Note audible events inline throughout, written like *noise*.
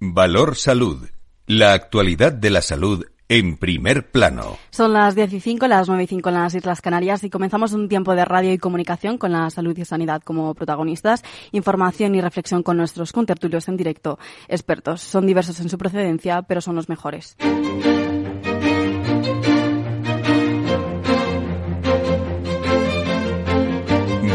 Valor Salud. La actualidad de la salud en primer plano. Son las 10 y 5, las 9 y 5 en las Islas Canarias y comenzamos un tiempo de radio y comunicación con la salud y sanidad como protagonistas, información y reflexión con nuestros contertulios en directo. Expertos, son diversos en su procedencia, pero son los mejores.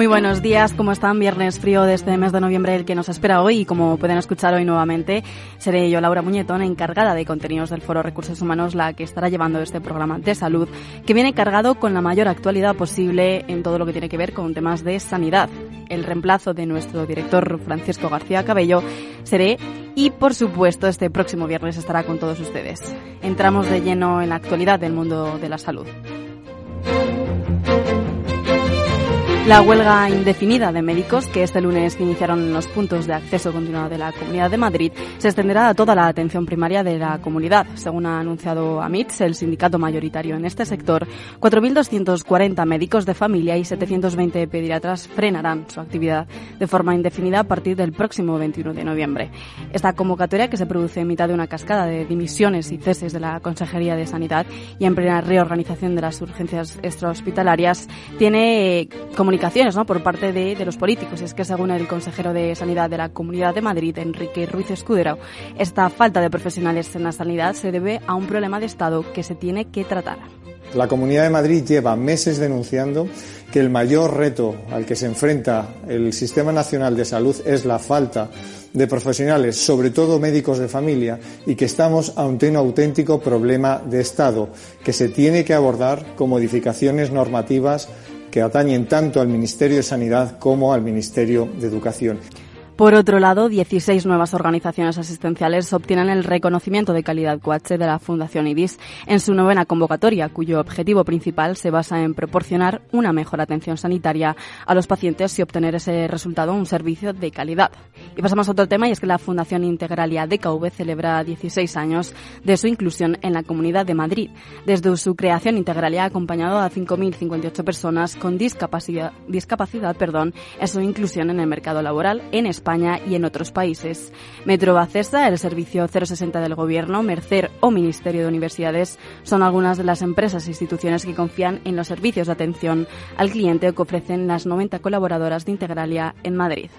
Muy buenos días, ¿cómo están? Viernes frío de este mes de noviembre el que nos espera hoy y como pueden escuchar hoy nuevamente, seré yo, Laura Muñetón, encargada de contenidos del Foro Recursos Humanos, la que estará llevando este programa de salud, que viene cargado con la mayor actualidad posible en todo lo que tiene que ver con temas de sanidad. El reemplazo de nuestro director Francisco García Cabello seré y por supuesto este próximo viernes estará con todos ustedes. Entramos de lleno en la actualidad del mundo de la salud. La huelga indefinida de médicos, que este lunes iniciaron los puntos de acceso continuado de la Comunidad de Madrid, se extenderá a toda la atención primaria de la comunidad. Según ha anunciado AMITS, el sindicato mayoritario en este sector, 4.240 médicos de familia y 720 pediatras frenarán su actividad de forma indefinida a partir del próximo 21 de noviembre. Esta convocatoria, que se produce en mitad de una cascada de dimisiones y ceses de la Consejería de Sanidad y en plena reorganización de las urgencias extrahospitalarias, tiene comunicación ¿no? por parte de, de, los políticos. Es que según el consejero de Sanidad de la Comunidad de Madrid, Enrique Ruiz Escudero, esta falta de profesionales en la sanidad se debe a un problema de Estado que se tiene que tratar. La Comunidad de Madrid lleva meses denunciando que el mayor reto al que se enfrenta el Sistema Nacional de Salud es la falta de profesionales, sobre todo médicos de familia, y que estamos ante un auténtico problema de Estado que se tiene que abordar con modificaciones normativas que atañen tanto al Ministerio de Sanidad como al Ministerio de Educación. Por otro lado, 16 nuevas organizaciones asistenciales obtienen el reconocimiento de calidad QH de la Fundación IDIS en su novena convocatoria, cuyo objetivo principal se basa en proporcionar una mejor atención sanitaria a los pacientes y obtener ese resultado un servicio de calidad. Y pasamos a otro tema, y es que la Fundación Integralia DKV celebra 16 años de su inclusión en la Comunidad de Madrid. Desde su creación, Integralia ha acompañado a 5.058 personas con discapacidad, discapacidad perdón, en su inclusión en el mercado laboral en España y en otros países. Metro Bacesa, el servicio 060 del Gobierno, Mercer o Ministerio de Universidades son algunas de las empresas e instituciones que confían en los servicios de atención al cliente que ofrecen las 90 colaboradoras de Integralia en Madrid.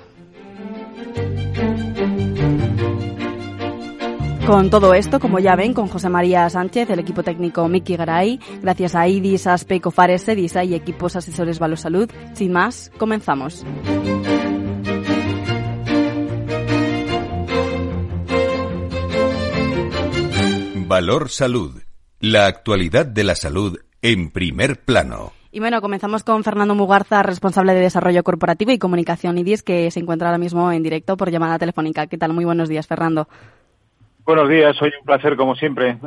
Con todo esto, como ya ven, con José María Sánchez, el equipo técnico Miki Garay, gracias a IDIS, ASPE, COFARES, SEDISA y equipos asesores Salud. sin más, comenzamos. Valor Salud. La actualidad de la salud en primer plano. Y bueno, comenzamos con Fernando Mugarza, responsable de Desarrollo Corporativo y Comunicación IDIS, que se encuentra ahora mismo en directo por llamada telefónica. ¿Qué tal? Muy buenos días, Fernando. Buenos días, hoy un placer, como siempre,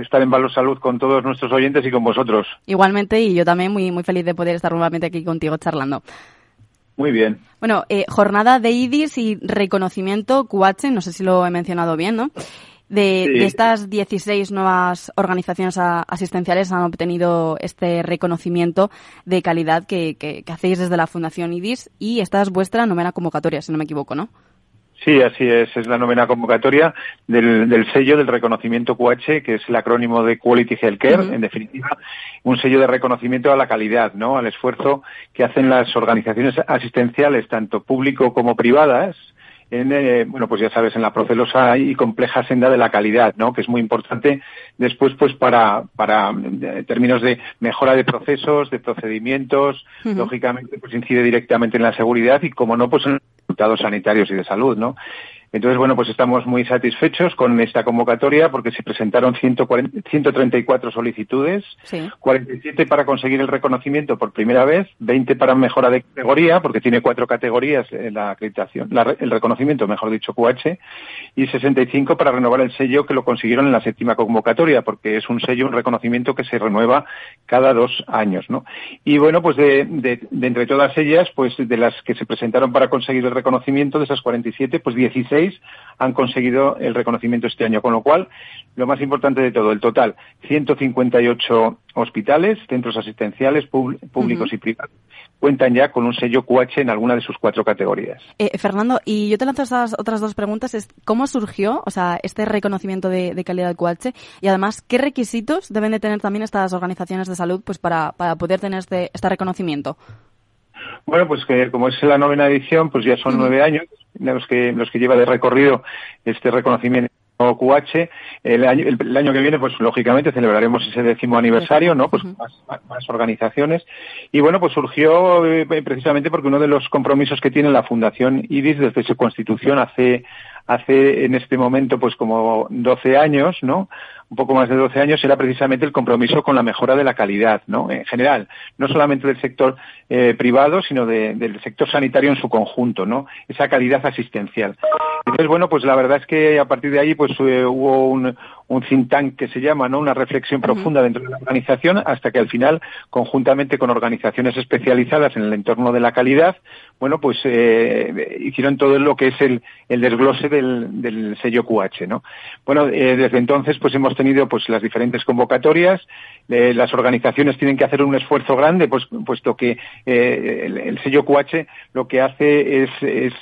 estar en Valor Salud con todos nuestros oyentes y con vosotros. Igualmente, y yo también muy, muy feliz de poder estar nuevamente aquí contigo charlando. Muy bien. Bueno, eh, jornada de IDIS y reconocimiento QH, no sé si lo he mencionado bien, ¿no? De, estas 16 nuevas organizaciones asistenciales han obtenido este reconocimiento de calidad que, que, hacéis desde la Fundación IDIS y esta es vuestra novena convocatoria, si no me equivoco, ¿no? Sí, así es. Es la novena convocatoria del, sello del reconocimiento QH, que es el acrónimo de Quality Healthcare, en definitiva, un sello de reconocimiento a la calidad, ¿no? Al esfuerzo que hacen las organizaciones asistenciales, tanto público como privadas, en, eh, bueno, pues ya sabes, en la procelosa y compleja senda de la calidad, ¿no? Que es muy importante después, pues para, para eh, términos de mejora de procesos, de procedimientos, lógicamente, pues incide directamente en la seguridad y, como no, pues en los resultados sanitarios y de salud, ¿no? Entonces, bueno, pues estamos muy satisfechos con esta convocatoria porque se presentaron 140, 134 solicitudes, 47 para conseguir el reconocimiento por primera vez, 20 para mejora de categoría, porque tiene cuatro categorías la acreditación, el reconocimiento, mejor dicho, QH, y 65 para renovar el sello que lo consiguieron en la séptima convocatoria, porque es un sello, un reconocimiento que se renueva cada dos años, ¿no? Y bueno, pues de, de entre todas ellas, pues de las que se presentaron para conseguir el reconocimiento, de esas 47, pues 16 16 han conseguido el reconocimiento este año, con lo cual, lo más importante de todo, el total, 158 hospitales, centros asistenciales públicos y privados, cuentan ya con un sello QH en alguna de sus cuatro categorías. Eh, Fernando, y yo te lanzo estas otras dos preguntas. Es, ¿Cómo surgió o sea, este reconocimiento de, calidad QH? Y además, ¿qué requisitos deben de tener también estas organizaciones de salud pues para, para poder tener este, este reconocimiento? Bueno, pues que como es la novena edición, pues ya son nueve años los que, los que lleva de recorrido este reconocimiento QH. El año, el, año que viene, pues lógicamente celebraremos ese décimo aniversario, ¿no? Pues más, más, organizaciones. Y bueno, pues surgió eh, precisamente porque uno de los compromisos que tiene la Fundación IDIS desde su constitución hace, hace en este momento, pues como 12 años, ¿no? Un poco más de 12 años era precisamente el compromiso con la mejora de la calidad, ¿no? En general, no solamente del sector eh, privado, sino del sector sanitario en su conjunto, ¿no? Esa calidad asistencial. Entonces, bueno, pues la verdad es que a partir de ahí, pues eh, hubo un, un think tank que se llama, ¿no? Una reflexión profunda dentro de la organización hasta que al final, conjuntamente con organizaciones especializadas en el entorno de la calidad, bueno, pues eh, hicieron todo lo que es el, el desglose del, del sello QH, ¿no? Bueno, eh, desde entonces, pues hemos tenido pues las diferentes convocatorias, eh, las organizaciones tienen que hacer un esfuerzo grande, pues puesto que el, el, sello QH lo que hace es, es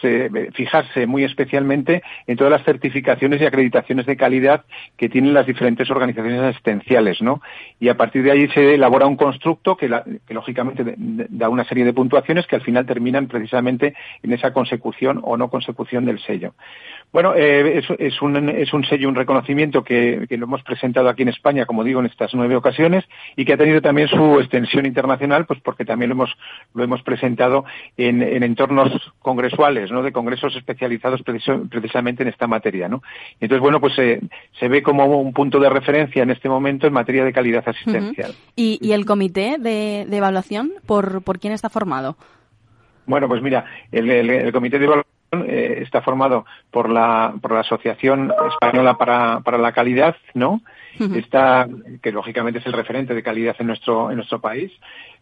fijarse muy especialmente en todas las certificaciones y acreditaciones de calidad que tienen las diferentes organizaciones asistenciales, ¿no? Y a partir de ahí se elabora un constructo que, lógicamente da una serie de puntuaciones que al final terminan precisamente en esa consecución o no consecución del sello. Bueno, eh, es, es, un, es un sello, un reconocimiento que, que, lo hemos presentado aquí en España, como digo, en estas nueve ocasiones y que ha tenido también su extensión internacional, pues porque también lo hemos, lo hemos presentado en, en entornos congresuales, ¿no? De congresos especializados preciso, precisamente en esta materia, ¿no? Entonces, bueno, pues eh, se ve como un punto de referencia en este momento en materia de calidad asistencial. Uh -huh. ¿Y, ¿Y, el comité de, de evaluación, por, por quién está formado? Bueno, pues mira, el, el, el comité de evaluación eh, está formado por la, por la Asociación Española para, para la Calidad, ¿no? Uh -huh. Está, que lógicamente es el referente de calidad en nuestro, en nuestro país.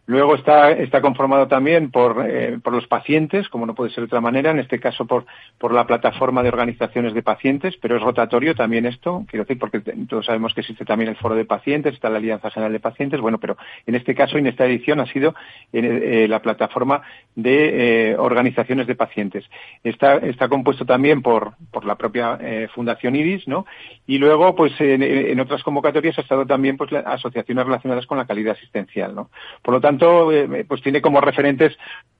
Luego está, conformado también por, eh, por los pacientes, como no puede ser de otra manera, en este caso por, por la plataforma de organizaciones de pacientes, pero es rotatorio también esto, quiero decir, porque todos sabemos que existe también el foro de pacientes, está la Alianza General de Pacientes, bueno, pero en este caso, en esta edición, ha sido eh, la plataforma de eh, organizaciones de pacientes. Está, compuesto también por, la propia eh, Fundación IRIS, ¿no? Y luego, pues en, en, otras convocatorias ha estado también pues, asociaciones relacionadas con la calidad asistencial, ¿no? Por lo tanto, tanto, eh, pues tiene como referentes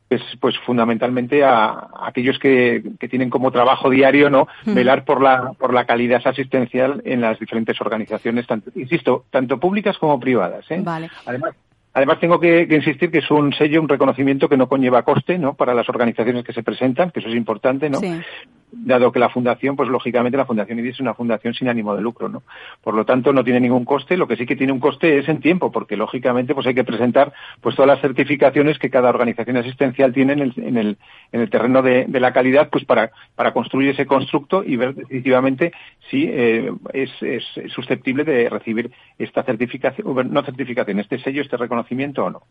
pues, pues fundamentalmente a, a aquellos que, que, tienen como trabajo diario no mm. velar por la por la calidad asistencial en las diferentes organizaciones tanto insisto tanto públicas como privadas ¿eh? vale. además Además, tengo que, que, insistir que es un sello, un reconocimiento que no conlleva coste, ¿no? Para las organizaciones que se presentan, que eso es importante, ¿no? Sí. Dado que la fundación, pues lógicamente la Fundación IDI es una fundación sin ánimo de lucro, ¿no? Por lo tanto, no tiene ningún coste. Lo que sí que tiene un coste es en tiempo, porque lógicamente, pues hay que presentar, pues todas las certificaciones que cada organización asistencial tiene en el, en el, en el terreno de, de la calidad, pues para, para construir ese constructo y ver definitivamente si eh, es, es susceptible de recibir esta certificación, no certificación, este sello, este reconocimiento o no.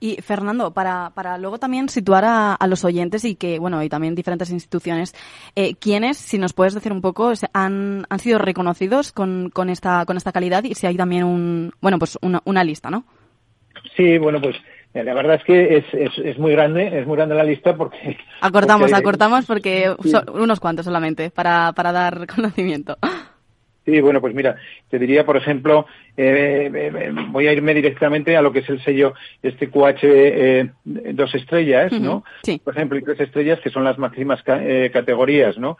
Y Fernando, para, para luego también situar a, a, los oyentes y que, bueno, y también diferentes instituciones, ¿quiénes, si nos puedes decir un poco, han, han sido reconocidos con, con, esta, con esta calidad y si hay también un, bueno, pues una, una lista, ¿no? Sí, bueno, pues la verdad es que es, es, es, muy grande, es muy grande la lista porque... Acortamos, *laughs* porque, acortamos porque sí. son unos cuantos solamente para, para dar *laughs* conocimiento. Sí, bueno, pues mira, te diría, por ejemplo, eh, eh, voy a irme directamente a lo que es el sello este QH eh, dos estrellas, uh -huh. ¿no? Sí. Por ejemplo, y tres estrellas que son las máximas ca eh, categorías, ¿no?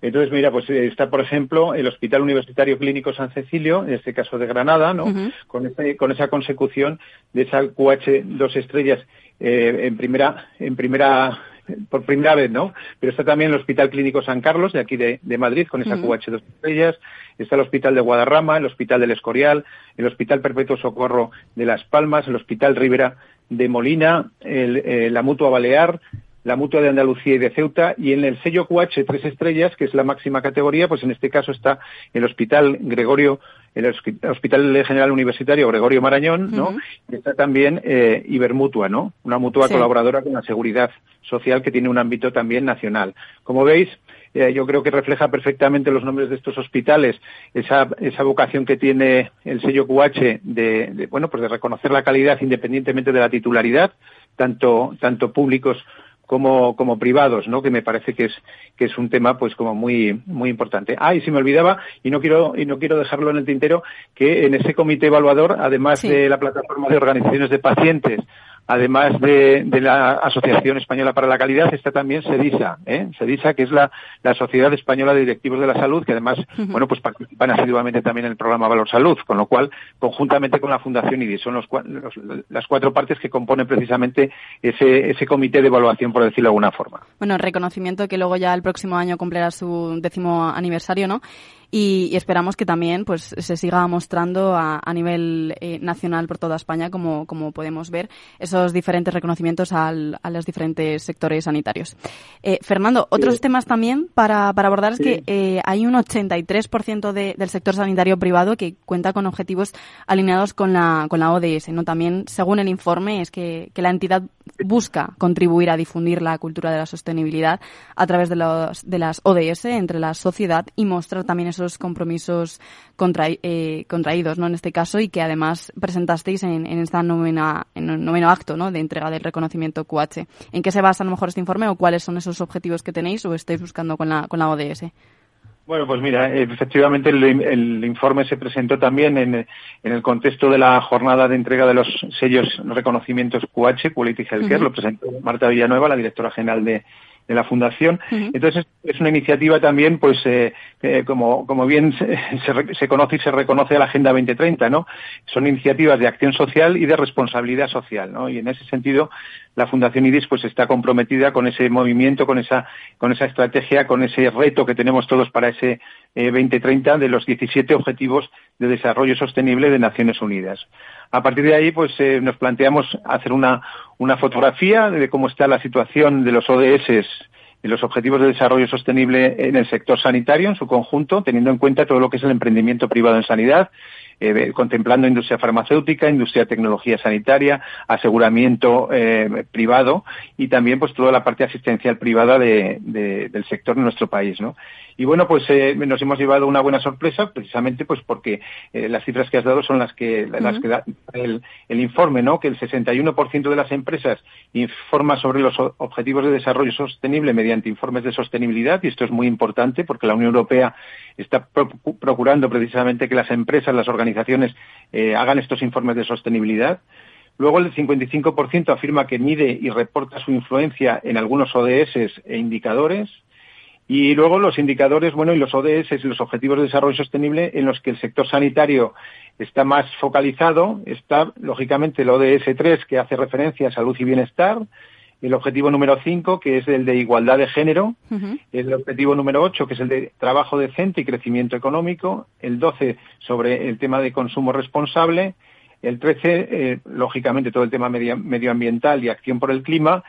Entonces, mira, pues está, por ejemplo, el Hospital Universitario Clínico San Cecilio, en este caso de Granada, ¿no? Uh -huh. con, esa consecución de esa QH dos estrellas eh, en primera, en primera por primera vez, ¿no? Pero está también el Hospital Clínico San Carlos, de aquí de, de Madrid, con esa uh -huh. QH dos estrellas. Está el Hospital de Guadarrama, el Hospital del Escorial, el Hospital Perpetuo Socorro de Las Palmas, el Hospital Rivera de Molina, el, eh, la Mutua Balear, la Mutua de Andalucía y de Ceuta, y en el sello QH tres estrellas, que es la máxima categoría, pues en este caso está el Hospital Gregorio el Hospital General Universitario Gregorio Marañón, ¿no? Uh -huh. Y está también eh, Ibermutua, ¿no? Una mutua sí. colaboradora con la seguridad social que tiene un ámbito también nacional. Como veis, eh, yo creo que refleja perfectamente los nombres de estos hospitales, esa, esa vocación que tiene el sello QH de, bueno, pues de reconocer la calidad independientemente de la titularidad, tanto, tanto públicos como, como privados, ¿no? Que me parece que es, que es un tema, pues, como muy, muy importante. Ah, y si me olvidaba, y no quiero, y no quiero dejarlo en el tintero, que en ese comité evaluador, además de la plataforma de organizaciones de pacientes, además de, la Asociación Española para la Calidad, está también SEDISA, ¿eh? SEDISA, que es la, Sociedad Española de Directivos de la Salud, que además, bueno, pues participan asiduamente también en el programa Valor Salud, con lo cual, conjuntamente con la Fundación IDI, son los, las cuatro partes que componen precisamente ese, ese comité de evaluación, por decirlo de alguna forma. Bueno, reconocimiento que luego ya el próximo año cumplirá su décimo aniversario, ¿no? Y, esperamos que también pues se siga mostrando a, a nivel eh, nacional por toda España como, como podemos ver esos diferentes reconocimientos al, a los diferentes sectores sanitarios. Eh, Fernando, otros temas también para, para abordar es que eh, hay un 83% de, del sector sanitario privado que cuenta con objetivos alineados con la, con la ODS. ¿no? También, según el informe, es que, que la entidad busca contribuir a difundir la cultura de la sostenibilidad a través de, los, de las ODS entre la sociedad y mostrar también esos compromisos eh, contraídos, ¿no? En este caso y que además presentasteis en, esta novena, en el noveno acto, ¿no? De entrega del reconocimiento QH. ¿En qué se basa a lo mejor este informe o cuáles son esos objetivos que tenéis o estáis buscando con la, con la ODS? Bueno, pues mira, efectivamente el, informe se presentó también en, el contexto de la jornada de entrega de los sellos reconocimientos QH, Quality Healthcare, lo presentó Marta Villanueva, la directora general de, de la fundación. Entonces es una iniciativa también, pues eh, eh, como, como bien se, se, conoce y se reconoce a la Agenda 2030, ¿no? Son iniciativas de acción social y de responsabilidad social, ¿no? Y en ese sentido la Fundación IDIS pues está comprometida con ese movimiento, con esa, con esa estrategia, con ese reto que tenemos todos para ese 2030 eh, de los 17 Objetivos de Desarrollo Sostenible de Naciones Unidas. A partir de ahí, pues eh, nos planteamos hacer una, una fotografía de cómo está la situación de los ODS y los Objetivos de Desarrollo Sostenible en el sector sanitario en su conjunto, teniendo en cuenta todo lo que es el emprendimiento privado en sanidad, eh, contemplando industria farmacéutica, industria de tecnología sanitaria, aseguramiento eh, privado y también pues toda la parte asistencial privada de, del sector en nuestro país, ¿no? Y bueno, pues eh, nos hemos llevado una buena sorpresa, precisamente pues porque las cifras que has dado son las que, las que da el, el, informe, ¿no? Que el 61% de las empresas informa sobre los objetivos de desarrollo sostenible mediante informes de sostenibilidad, y esto es muy importante porque la Unión Europea está procurando precisamente que las empresas, las organizaciones eh, hagan estos informes de sostenibilidad. Luego el 55% afirma que mide y reporta su influencia en algunos ODS e indicadores. Y luego los indicadores, bueno, y los ODS y los Objetivos de Desarrollo Sostenible en los que el sector sanitario está más focalizado. Está, lógicamente, el ODS 3, que hace referencia a salud y bienestar. El objetivo número 5, que es el de igualdad de género. El objetivo número 8, que es el de trabajo decente y crecimiento económico. El 12, sobre el tema de consumo responsable. El 13, eh, lógicamente, todo el tema medioambiental y acción por el clima.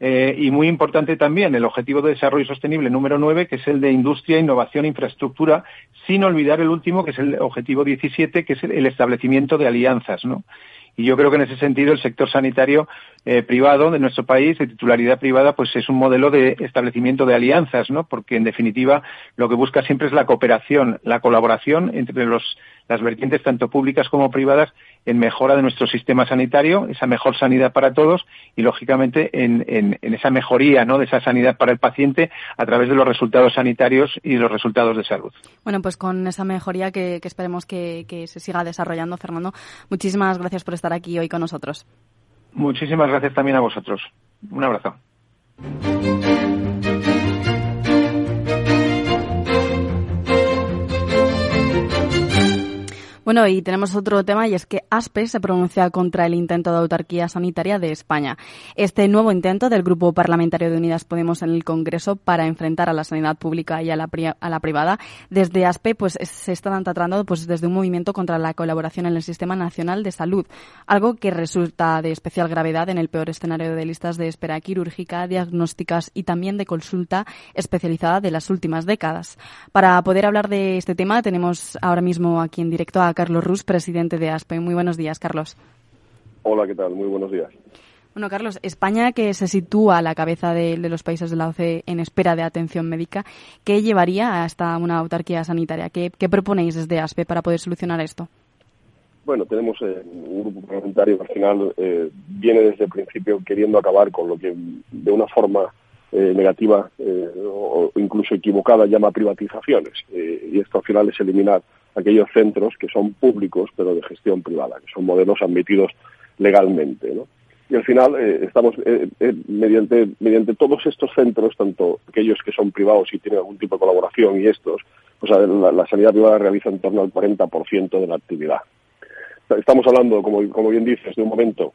Eh, y muy importante también el Objetivo de Desarrollo Sostenible número 9, que es el de Industria, Innovación e Infraestructura, sin olvidar el último, que es el Objetivo 17, que es el establecimiento de alianzas, ¿no? Y yo creo que en ese sentido el sector sanitario eh, privado de nuestro país, de titularidad privada, pues es un modelo de establecimiento de alianzas, ¿no? Porque en definitiva lo que busca siempre es la cooperación, la colaboración entre los, las vertientes tanto públicas como privadas en mejora de nuestro sistema sanitario, esa mejor sanidad para todos y, lógicamente, en, en, esa mejoría ¿no? de esa sanidad para el paciente a través de los resultados sanitarios y los resultados de salud. Bueno, pues con esa mejoría que, esperemos que, que se siga desarrollando, Fernando, muchísimas gracias por estar aquí hoy con nosotros. Muchísimas gracias también a vosotros. Un abrazo. Bueno, y tenemos otro tema y es que ASPE se pronuncia contra el intento de autarquía sanitaria de España. Este nuevo intento del Grupo Parlamentario de Unidas Podemos en el Congreso para enfrentar a la sanidad pública y a la, privada, desde ASPE pues se están tratando pues desde un movimiento contra la colaboración en el Sistema Nacional de Salud, algo que resulta de especial gravedad en el peor escenario de listas de espera quirúrgica, diagnósticas y también de consulta especializada de las últimas décadas. Para poder hablar de este tema tenemos ahora mismo aquí en directo a Rus, presidente de ASPE. Muy buenos días, Carlos. Hola, ¿qué tal? Muy buenos días. Bueno, Carlos, España que se sitúa a la cabeza de, los países de la OCDE en espera de atención médica, ¿qué llevaría hasta una autarquía sanitaria? ¿Qué, proponéis desde ASPE para poder solucionar esto? Bueno, tenemos eh, un grupo parlamentario que al final eh, viene desde el principio queriendo acabar con lo que de una forma eh, negativa o incluso equivocada llama privatizaciones. y esto al final es eliminar aquellos centros que son públicos pero de gestión privada, que son modelos admitidos legalmente. ¿no? y al final eh, estamos eh, eh, mediante mediante todos estos centros tanto aquellos que son privados y tienen algún tipo de colaboración y estos pues la, sanidad privada realiza en torno al 40% de la actividad estamos hablando como como bien dices de un momento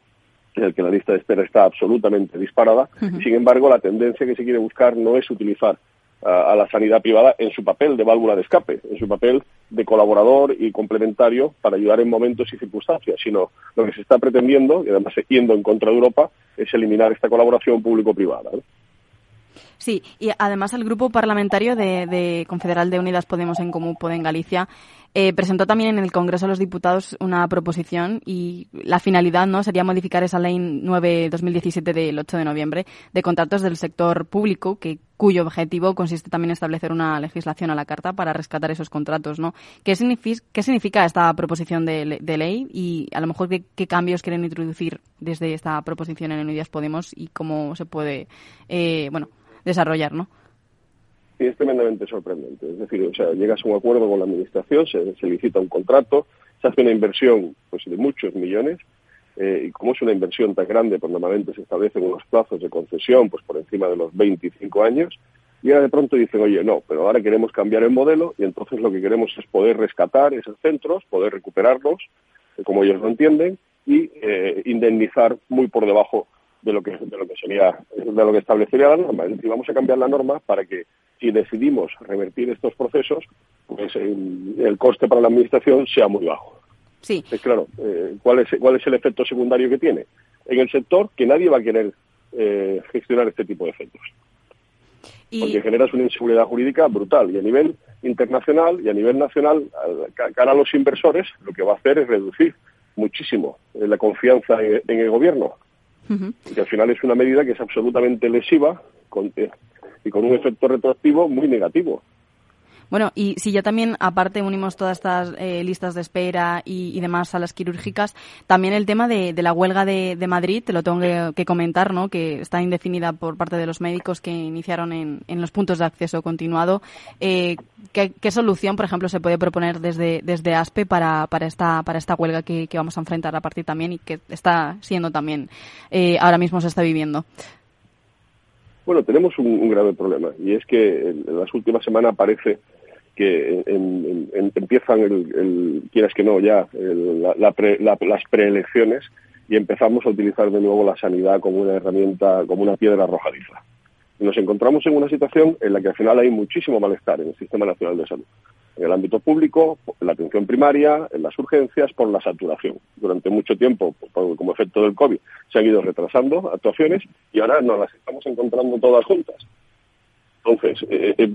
en el que la lista de espera está absolutamente disparada y sin embargo la tendencia que se quiere buscar no es utilizar a, la sanidad privada en su papel de válvula de escape, en su papel de colaborador y complementario para ayudar en momentos y circunstancias, sino lo que se está pretendiendo, y además yendo en contra de Europa, es eliminar esta colaboración público-privada. Sí, y además el grupo parlamentario de, Confederal de Unidas Podemos en Común Podem Galicia eh, presentó también en el Congreso de los Diputados una proposición y la finalidad no sería modificar esa ley 9-2017 del 8 de noviembre de contratos del sector público, que cuyo objetivo consiste también en establecer una legislación a la carta para rescatar esos contratos, ¿no? ¿Qué, significa, esta proposición de, ley y a lo mejor qué, qué, cambios quieren introducir desde esta proposición en Unidas Podemos y cómo se puede, eh, bueno, desarrollar, ¿no? Sí, es tremendamente sorprendente. Es decir, o sea, llegas a un acuerdo con la administración, se, se licita un contrato, se hace una inversión pues de muchos millones eh, y como es una inversión tan grande, pues normalmente se establecen unos plazos de concesión pues por encima de los 25 años y ahora de pronto dicen, oye, no, pero ahora queremos cambiar el modelo y entonces lo que queremos es poder rescatar esos centros, poder recuperarlos, eh, como ellos lo entienden, y eh, indemnizar muy por debajo de lo que de lo que sería de lo que establecería la norma. Es decir, vamos a cambiar la norma para que si decidimos revertir estos procesos, pues el, coste para la administración sea muy bajo. Sí. Es claro, eh, ¿cuál, es, ¿cuál es el efecto secundario que tiene? En el sector que nadie va a querer eh, gestionar este tipo de efectos. Porque generas una inseguridad jurídica brutal y a nivel internacional y a nivel nacional, cara a los inversores, lo que va a hacer es reducir muchísimo eh, la confianza en el gobierno que al final es una medida que es absolutamente lesiva eh, y con un efecto retroactivo muy negativo. Bueno, y si ya también, aparte, unimos todas estas eh, listas de espera y, demás salas quirúrgicas, también el tema de, la huelga de, Madrid, te lo tengo que, comentar, ¿no? Que está indefinida por parte de los médicos que iniciaron en, los puntos de acceso continuado. Eh, ¿qué, solución, por ejemplo, se puede proponer desde, desde ASPE para, para, esta, para esta huelga que, vamos a enfrentar a partir también y que está siendo también, eh, ahora mismo se está viviendo? Bueno, tenemos un, grave problema y es que las últimas semanas parece que empiezan, el, quieras que no, ya las preelecciones y empezamos a utilizar de nuevo la sanidad como una herramienta, como una piedra arrojadiza. Nos encontramos en una situación en la que al final hay muchísimo malestar en el Sistema Nacional de Salud. En el ámbito público, en la atención primaria, en las urgencias, por la saturación. Durante mucho tiempo, como efecto del COVID, se han ido retrasando actuaciones y ahora nos las estamos encontrando todas juntas. Entonces, eh, eh,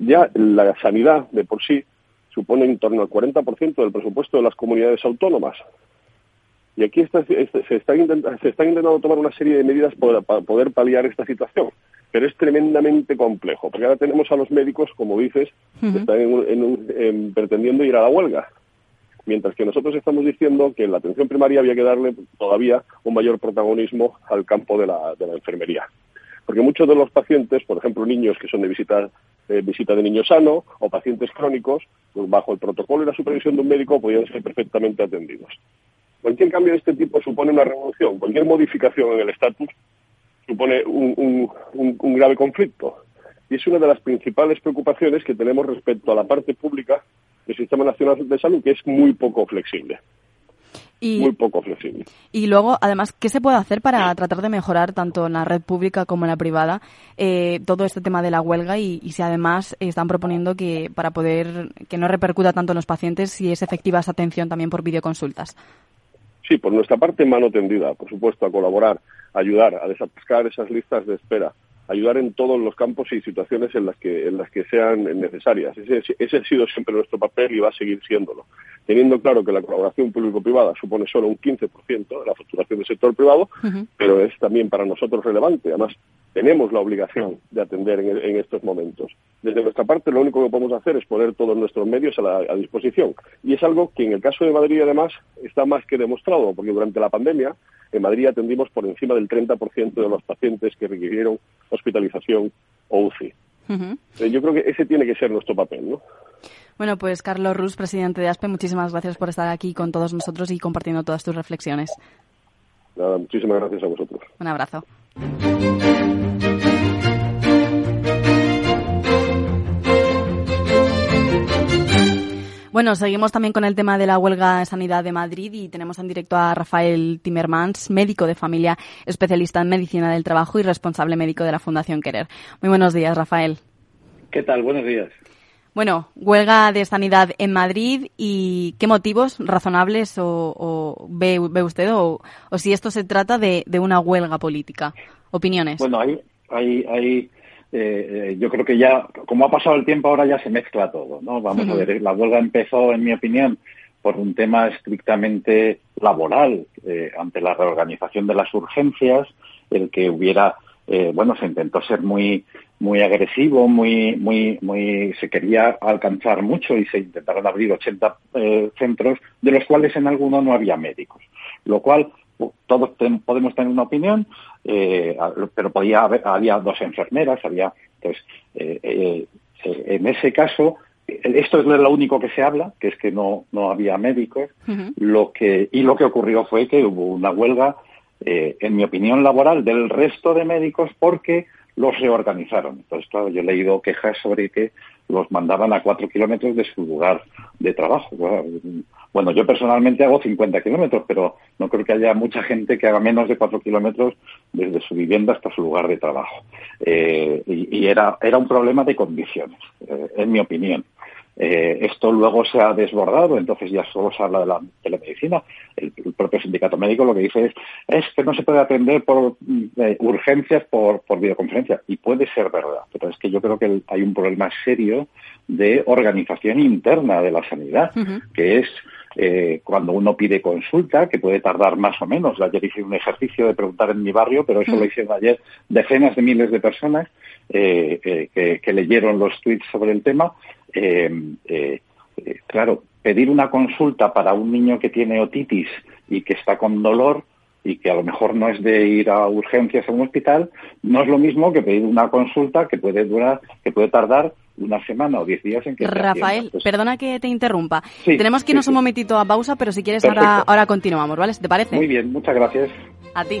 ya la sanidad de por sí supone en torno al 40% del presupuesto de las comunidades autónomas. Y aquí está, se, están intentando tomar una serie de medidas para, poder paliar esta situación. Pero es tremendamente complejo, porque ahora tenemos a los médicos, como dices, que están pretendiendo ir a la huelga. Mientras que nosotros estamos diciendo que en la atención primaria había que darle todavía un mayor protagonismo al campo de la enfermería. Porque muchos de los pacientes, por ejemplo, niños que son de visita, eh, visita de niño sano o pacientes crónicos, pues bajo el protocolo y la supervisión de un médico podrían ser perfectamente atendidos. Cualquier cambio de este tipo supone una revolución, cualquier modificación en el estatus supone un grave conflicto. Y es una de las principales preocupaciones que tenemos respecto a la parte pública del Sistema Nacional de Salud, que es muy poco flexible. Y, muy poco flexible. Y luego, además, ¿qué se puede hacer para tratar de mejorar tanto en la red pública como en la privada eh, todo este tema de la huelga y, si además están proponiendo que para poder que no repercuta tanto en los pacientes si es efectiva esa atención también por videoconsultas? Sí, por nuestra parte, mano tendida, por supuesto, a colaborar, a ayudar a desatascar esas listas de espera ayudar en todos los campos y situaciones en las que, en las que sean necesarias. Ese, ese ha sido siempre nuestro papel y va a seguir siéndolo. Teniendo claro que la colaboración público-privada supone solo un 15% de la facturación del sector privado, pero es también para nosotros relevante. Además, tenemos la obligación de atender en, estos momentos. Desde nuestra parte, lo único que podemos hacer es poner todos nuestros medios a, a disposición. Y es algo que en el caso de Madrid, además, está más que demostrado, porque durante la pandemia en Madrid atendimos por encima del 30% de los pacientes que requirieron hospitalización o UCI. Eh, yo creo que ese tiene que ser nuestro papel, ¿no? Bueno, pues Carlos Rus, presidente de ASPE, muchísimas gracias por estar aquí con todos nosotros y compartiendo todas tus reflexiones. Nada, muchísimas gracias a vosotros. Un abrazo. Bueno, seguimos también con el tema de la huelga de sanidad de Madrid y tenemos en directo a Rafael Timmermans, médico de familia, especialista en medicina del trabajo y responsable médico de la Fundación Querer. Muy buenos días, Rafael. ¿Qué tal? Buenos días. Bueno, huelga de sanidad en Madrid y qué motivos razonables o, ve, usted o, si esto se trata de, una huelga política. Opiniones. Bueno, hay, hay, hay eh, eh, yo creo que ya, como ha pasado el tiempo, ahora ya se mezcla todo, ¿no? Vamos a ver, la huelga empezó, en mi opinión, por un tema estrictamente laboral, eh, ante la reorganización de las urgencias, el que hubiera, bueno, se intentó ser muy, muy agresivo, muy, muy, muy, se quería alcanzar mucho y se intentaron abrir 80 centros, de los cuales en alguno no había médicos, lo cual todos podemos tener una opinión, eh, pero podía haber, había dos enfermeras, había, entonces, eh, eh, en ese caso, esto es lo único que se habla, que es que no, no había médicos, lo que, y lo que ocurrió fue que hubo una huelga, en mi opinión laboral, del resto de médicos porque los reorganizaron. Entonces, claro, yo he leído quejas sobre que los mandaban a cuatro kilómetros de su lugar de trabajo. Bueno, yo personalmente hago 50 kilómetros, pero no creo que haya mucha gente que haga menos de cuatro kilómetros desde su vivienda hasta su lugar de trabajo. Eh, y, era, era un problema de condiciones, eh, en mi opinión. Eh, esto luego se ha desbordado, entonces ya solo se habla de la telemedicina. El, propio sindicato médico lo que dice es, es que no se puede atender por eh, urgencias por, videoconferencia. Y puede ser verdad, pero es que yo creo que hay un problema serio de organización interna de la sanidad, que es eh, cuando uno pide consulta, que puede tardar más o menos. Ayer hice un ejercicio de preguntar en mi barrio, pero eso lo hicieron ayer decenas de miles de personas que, que, leyeron los tweets sobre el tema eh, eh, eh, claro, pedir una consulta para un niño que tiene otitis y que está con dolor y que a lo mejor no es de ir a urgencias a un hospital, no es lo mismo que pedir una consulta que puede durar, que puede tardar una semana o diez días en que Rafael, perdona que te interrumpa. Tenemos que irnos un momentito a pausa, pero si quieres ahora, ahora continuamos, ¿vale? ¿Te parece? Muy bien, muchas gracias. A ti.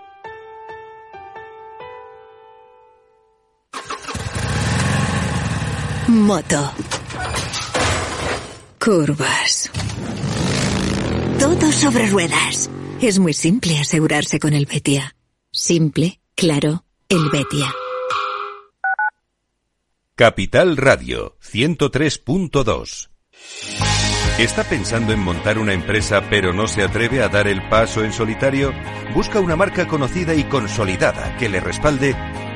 Moto. Curvas. Todo sobre ruedas. Es muy simple asegurarse con el Betia. Simple, claro, el Betia. Capital Radio 103.2 ¿Está pensando en montar una empresa pero no se atreve a dar el paso en solitario? Busca una marca conocida y consolidada que le respalde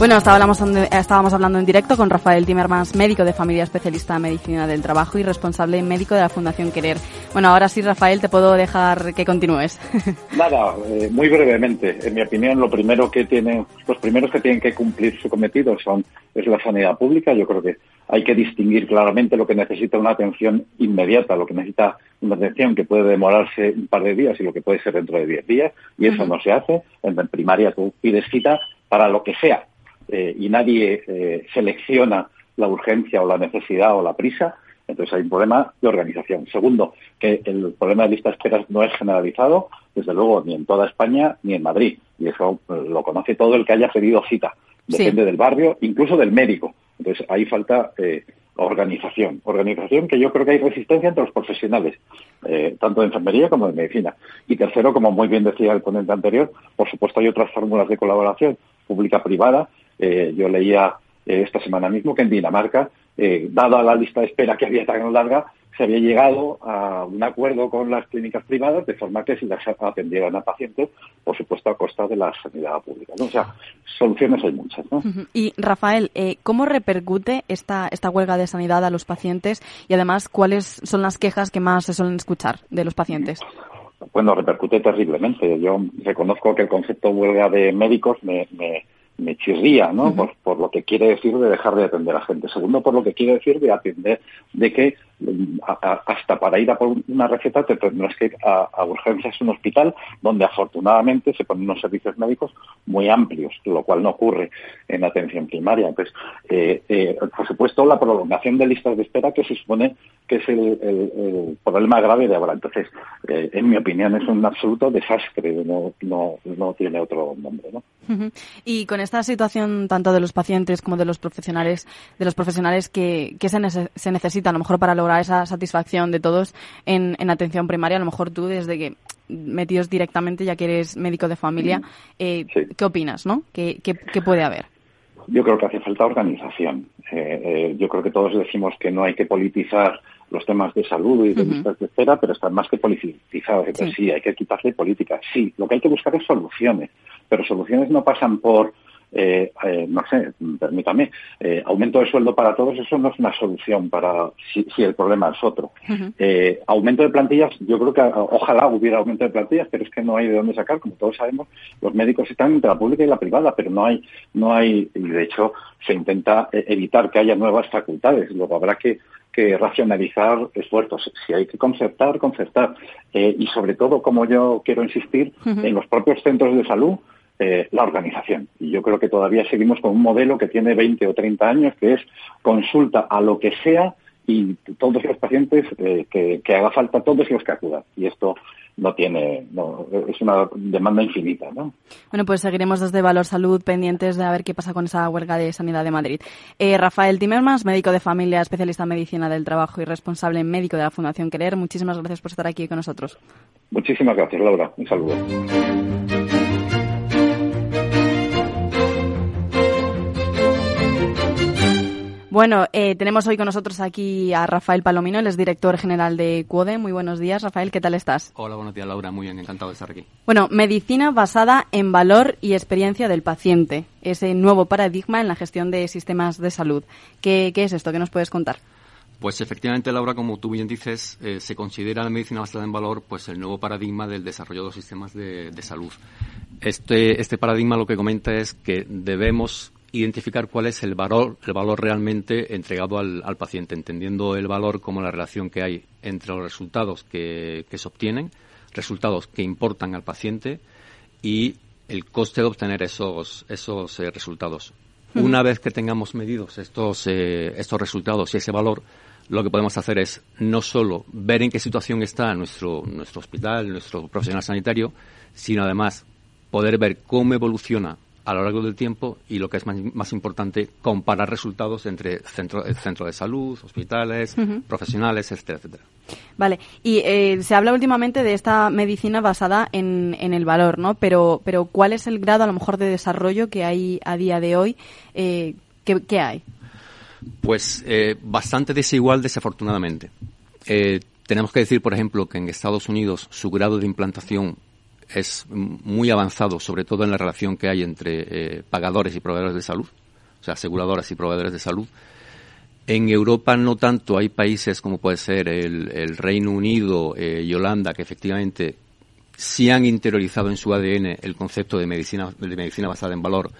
Bueno, estábamos, estábamos hablando en directo con Rafael Timmermans, médico de familia especialista en medicina del trabajo y responsable médico de la Fundación Querer. Bueno, ahora sí, Rafael, te puedo dejar que continúes. *laughs* Nada, eh, muy brevemente. En mi opinión, lo primero que tienen, los primeros que tienen que cumplir su cometido son es la sanidad pública. Yo creo que hay que distinguir claramente lo que necesita una atención inmediata, lo que necesita una atención que puede demorarse un par de días y lo que puede ser dentro de diez días, y eso no se hace. En primaria tú pides cita para lo que sea, eh, y nadie eh, selecciona la urgencia o la necesidad o la prisa, entonces hay un problema de organización. Segundo, que el problema de listas esperas no es generalizado, desde luego, ni en toda España ni en Madrid. Y eso eh, lo conoce todo el que haya pedido cita. Depende del barrio, incluso del médico. Entonces ahí falta organización. Organización que yo creo que hay resistencia entre los profesionales, tanto de enfermería como de medicina. Y tercero, como muy bien decía el ponente anterior, por supuesto hay otras fórmulas de colaboración pública-privada eh, yo leía eh, esta semana mismo que en Dinamarca, eh, dada la lista de espera que había tan larga, se había llegado a un acuerdo con las clínicas privadas de forma que se las atendieran a pacientes, por supuesto a costa de la sanidad pública. O sea, soluciones hay muchas. Y Rafael, ¿cómo repercute esta, esta huelga de sanidad a los pacientes y además cuáles son las quejas que más se suelen escuchar de los pacientes? Bueno, repercute terriblemente. Yo reconozco que el concepto huelga de médicos me me chirría, ¿no? por, por, lo que quiere decir de dejar de atender a gente. Segundo, por lo que quiere decir de atender, de que hasta para ir a por una receta te tendrás que ir a, urgencias en un hospital donde afortunadamente se ponen unos servicios médicos muy amplios, lo cual no ocurre en atención primaria. Entonces, eh, eh, por supuesto, la prolongación de listas de espera que se supone que es el, problema grave de ahora. Entonces, eh, en mi opinión, es un absoluto desastre, no, no, no tiene otro nombre, ¿no? Y con esta situación tanto de los pacientes como de los profesionales, de los profesionales que, que se, se necesita a lo mejor para lograr esa satisfacción de todos en, en, atención primaria, a lo mejor tú desde que metidos directamente, ya que eres médico de familia, eh, ¿qué opinas, no? ¿Qué, ¿Qué, puede haber? Yo creo que hace falta organización. Eh, eh, yo creo que todos decimos que no hay que politizar los temas de salud y de de espera, pero están más que politizados. Entonces, sí. hay que quitarle política. Sí, lo que hay que buscar es soluciones, pero soluciones no pasan por eh, eh, no sé, permítame, eh, aumento de sueldo para todos, eso no es una solución para si, el problema es otro. Eh, aumento de plantillas, yo creo que ojalá hubiera aumento de plantillas, pero es que no hay de dónde sacar, como todos sabemos, los médicos están entre la pública y la privada, pero no hay, no hay, y de hecho se intenta evitar que haya nuevas facultades. Luego habrá que que racionalizar esfuerzos. Si hay que concertar, concertar. y sobre todo, como yo quiero insistir, en los propios centros de salud, eh, la organización. Y yo creo que todavía seguimos con un modelo que tiene 20 o 30 años, que es consulta a lo que sea y todos los pacientes eh, que, haga falta, todos los que acudan. Y esto no tiene, no, es una demanda infinita, ¿no? Bueno, pues seguiremos desde Valor Salud pendientes de a ver qué pasa con esa huelga de sanidad de Madrid. Eh, Rafael Timermans, médico de familia, especialista en medicina del trabajo y responsable médico de la Fundación Querer, muchísimas gracias por estar aquí con nosotros. Muchísimas gracias, Laura. Un saludo. Bueno, eh, tenemos hoy con nosotros aquí a Rafael Palomino, el es director general de CUODE. Muy buenos días, Rafael, ¿qué tal estás? Hola, buenos días, Laura. Muy bien, encantado de estar aquí. Bueno, medicina basada en valor y experiencia del paciente. Ese nuevo paradigma en la gestión de sistemas de salud. ¿Qué, es esto? ¿Qué nos puedes contar? Pues efectivamente, Laura, como tú bien dices, eh, se considera la medicina basada en valor pues el nuevo paradigma del desarrollo de los sistemas de, de salud. Este, este paradigma lo que comenta es que debemos identificar cuál es el valor, el valor realmente entregado al, paciente, entendiendo el valor como la relación que hay entre los resultados que, se obtienen, resultados que importan al paciente y el coste de obtener esos, esos eh, resultados. Una vez que tengamos medidos estos, eh, estos resultados y ese valor, lo que podemos hacer es no solo ver en qué situación está nuestro, nuestro hospital, nuestro profesional sanitario, sino además poder ver cómo evoluciona a lo largo del tiempo y lo que es más, importante, comparar resultados entre centro, centro de salud, hospitales, profesionales, etcétera, etcétera. Vale, y eh, se habla últimamente de esta medicina basada en, en, el valor, ¿no? Pero, pero ¿cuál es el grado a lo mejor de desarrollo que hay a día de hoy? Eh, ¿qué, hay? Pues eh, bastante desigual, desafortunadamente. Eh, tenemos que decir, por ejemplo, que en Estados Unidos su grado de implantación es muy avanzado, sobre todo en la relación que hay entre eh, pagadores y proveedores de salud, o sea, aseguradoras y proveedores de salud. En Europa no tanto, hay países como puede ser el, Reino Unido eh, y Holanda que efectivamente sí han interiorizado en su ADN el concepto de medicina, de medicina basada en valor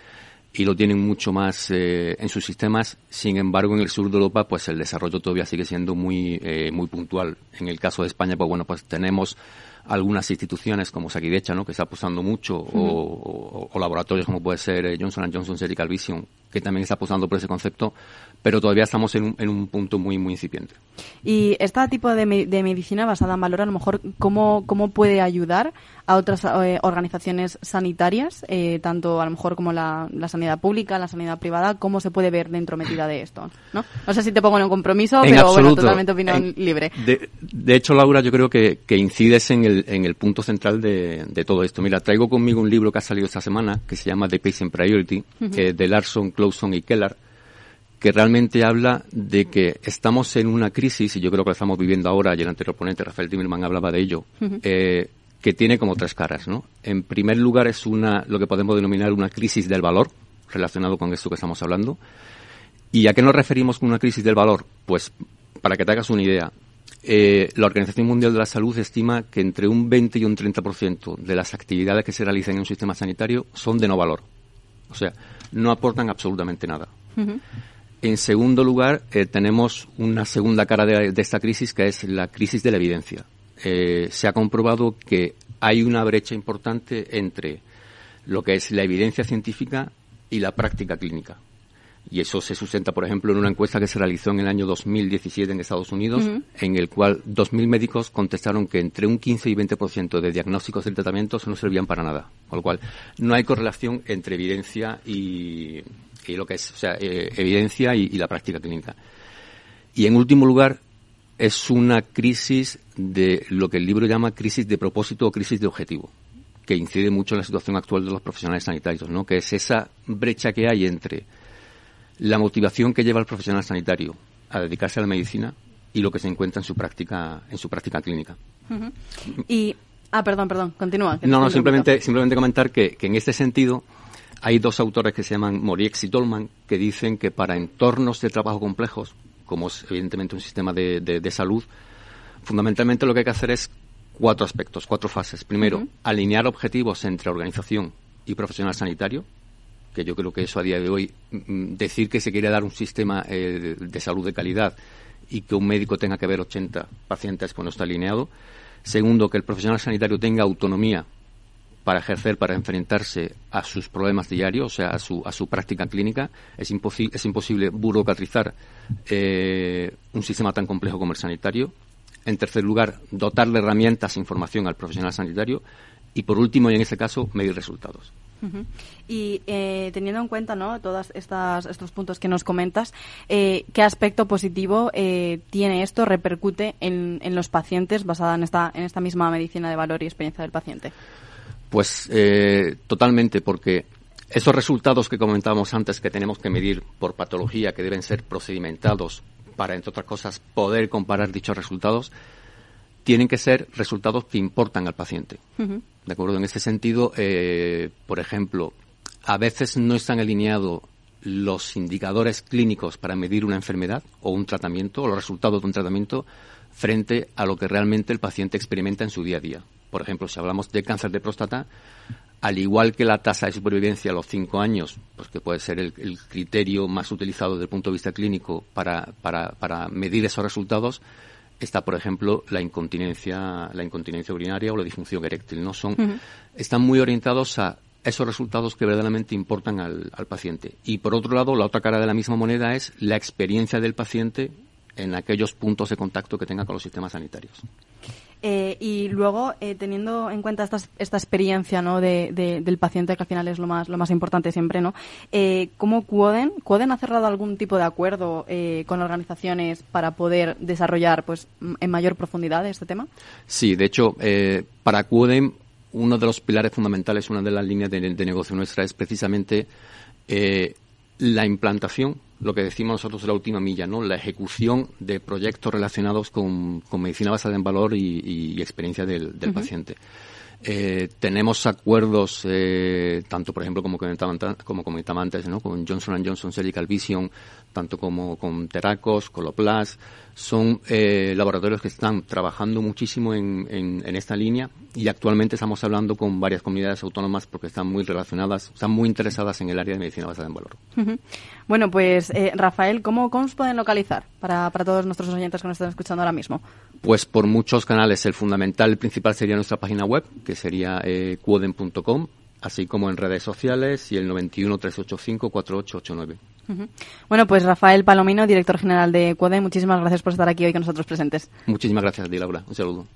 y lo tienen mucho más eh, en sus sistemas. Sin embargo, en el sur de Europa, pues el desarrollo todavía sigue siendo muy, muy puntual. En el caso de España, pues bueno, pues tenemos algunas instituciones como Saquidecha, ¿no? que está apostando mucho, o, laboratorios como puede ser eh, Johnson Johnson Serical Vision, que también está apostando por ese concepto, pero todavía estamos en un, en un punto muy, muy incipiente. Y este tipo de, de, medicina basada en valor, a lo mejor, ¿cómo, cómo puede ayudar a otras eh, organizaciones sanitarias, eh, tanto a lo mejor como la, la, sanidad pública, la sanidad privada? ¿Cómo se puede ver dentro metida de esto? ¿no? no sé si te pongo en un compromiso, pero bueno, totalmente opinión libre. De, de, hecho, Laura, yo creo que, que incides en el, en el punto central de, de, todo esto. Mira, traigo conmigo un libro que ha salido esta semana que se llama The Patient Priority, de Larson, Clauson y Keller que realmente habla de que estamos en una crisis, y yo creo que la estamos viviendo ahora, y el anterior ponente, Rafael Timmerman, hablaba de ello, eh, que tiene como tres caras, ¿no? En primer lugar es una, lo que podemos denominar una crisis del valor, relacionado con esto que estamos hablando. ¿Y a qué nos referimos con una crisis del valor? Pues, para que te hagas una idea, eh, la Organización Mundial de la Salud estima que entre un 20 y un 30% de las actividades que se realizan en un sistema sanitario son de no valor. O sea, no aportan absolutamente nada. En segundo lugar, eh, tenemos una segunda cara de, esta crisis que es la crisis de la evidencia. Eh, se ha comprobado que hay una brecha importante entre lo que es la evidencia científica y la práctica clínica. Y eso se sustenta, por ejemplo, en una encuesta que se realizó en el año 2017 en Estados Unidos, en el cual 2.000 médicos contestaron que entre un 15 y 20% de diagnósticos y tratamientos no servían para nada. Con lo cual, no hay correlación entre evidencia y, y lo que es, o sea, eh, evidencia y, la práctica clínica. Y en último lugar, es una crisis de lo que el libro llama crisis de propósito o crisis de objetivo, que incide mucho en la situación actual de los profesionales sanitarios, ¿no? Que es esa brecha que hay entre la motivación que lleva el profesional sanitario a dedicarse a la medicina y lo que se encuentra en su práctica, en su práctica clínica. Y Ah, perdón, perdón, continúa. No, no, simplemente, simplemente comentar que, que en este sentido hay dos autores que se llaman Moriex y Dolman que dicen que para entornos de trabajo complejos, como es evidentemente un sistema de, salud, fundamentalmente lo que hay que hacer es cuatro aspectos, cuatro fases. Primero, alinear objetivos entre organización y profesional sanitario, que yo creo que eso a día de hoy, mm, decir que se quiere dar un sistema eh, de salud de calidad y que un médico tenga que ver 80 pacientes, no está alineado. Segundo, que el profesional sanitario tenga autonomía para ejercer, para enfrentarse a sus problemas diarios, o sea, a su, a su práctica clínica. Es, es imposible burocratizar eh, un sistema tan complejo como el sanitario. En tercer lugar, dotarle herramientas e información al profesional sanitario. Y por último, y en este caso, medir resultados. Y eh, teniendo en cuenta ¿no? todos estos puntos que nos comentas, eh, ¿qué aspecto positivo tiene esto, repercute en, en, los pacientes basada en esta, en esta misma medicina de valor y experiencia del paciente? Pues eh, totalmente, porque esos resultados que comentábamos antes que tenemos que medir por patología, que deben ser procedimentados para, entre otras cosas, poder comparar dichos resultados, tienen que ser resultados que importan al paciente. ¿De acuerdo? En este sentido, eh, por ejemplo, a veces no están alineados los indicadores clínicos para medir una enfermedad o un tratamiento o los resultados de un tratamiento frente a lo que realmente el paciente experimenta en su día a día. Por ejemplo, si hablamos de cáncer de próstata, al igual que la tasa de supervivencia a los cinco años, pues que puede ser el, criterio más utilizado desde el punto de vista clínico para, para, para medir esos resultados, está, por ejemplo, la incontinencia, la incontinencia urinaria o la disfunción eréctil. No son, están muy orientados a esos resultados que verdaderamente importan al, al, paciente. Y por otro lado, la otra cara de la misma moneda es la experiencia del paciente en aquellos puntos de contacto que tenga con los sistemas sanitarios. Eh, y luego, eh, teniendo en cuenta esta, esta experiencia ¿no? de, del paciente, que al final es lo más, lo más importante siempre, ¿no? Eh, ¿cómo Cuoden, ha cerrado algún tipo de acuerdo eh, con organizaciones para poder desarrollar pues, en mayor profundidad este tema? Sí, de hecho, para Cuoden, uno de los pilares fundamentales, una de las líneas de negocio nuestra es precisamente la implantación lo que decimos nosotros de la última milla, ¿no? La ejecución de proyectos relacionados con, medicina basada en valor y, experiencia del, paciente. Eh, tenemos acuerdos, eh, tanto por ejemplo como comentaba, como comentaba antes, ¿no? con Johnson Johnson Surgical Vision, tanto como con Teracos, Coloplas, son eh, laboratorios que están trabajando muchísimo en, en, esta línea y actualmente estamos hablando con varias comunidades autónomas porque están muy relacionadas, están muy interesadas en el área de medicina basada en valor. Bueno, pues Rafael, ¿cómo, ¿cómo pueden localizar para, para todos nuestros oyentes que nos están escuchando ahora mismo? Pues por muchos canales. El fundamental, el principal sería nuestra página web, que sería eh, cuoden.com, así como en redes sociales y el 91 385 4889. Bueno, pues Rafael Palomino, director general de Cuoden, muchísimas gracias por estar aquí hoy con nosotros presentes. Muchísimas gracias a ti, Laura. Un saludo.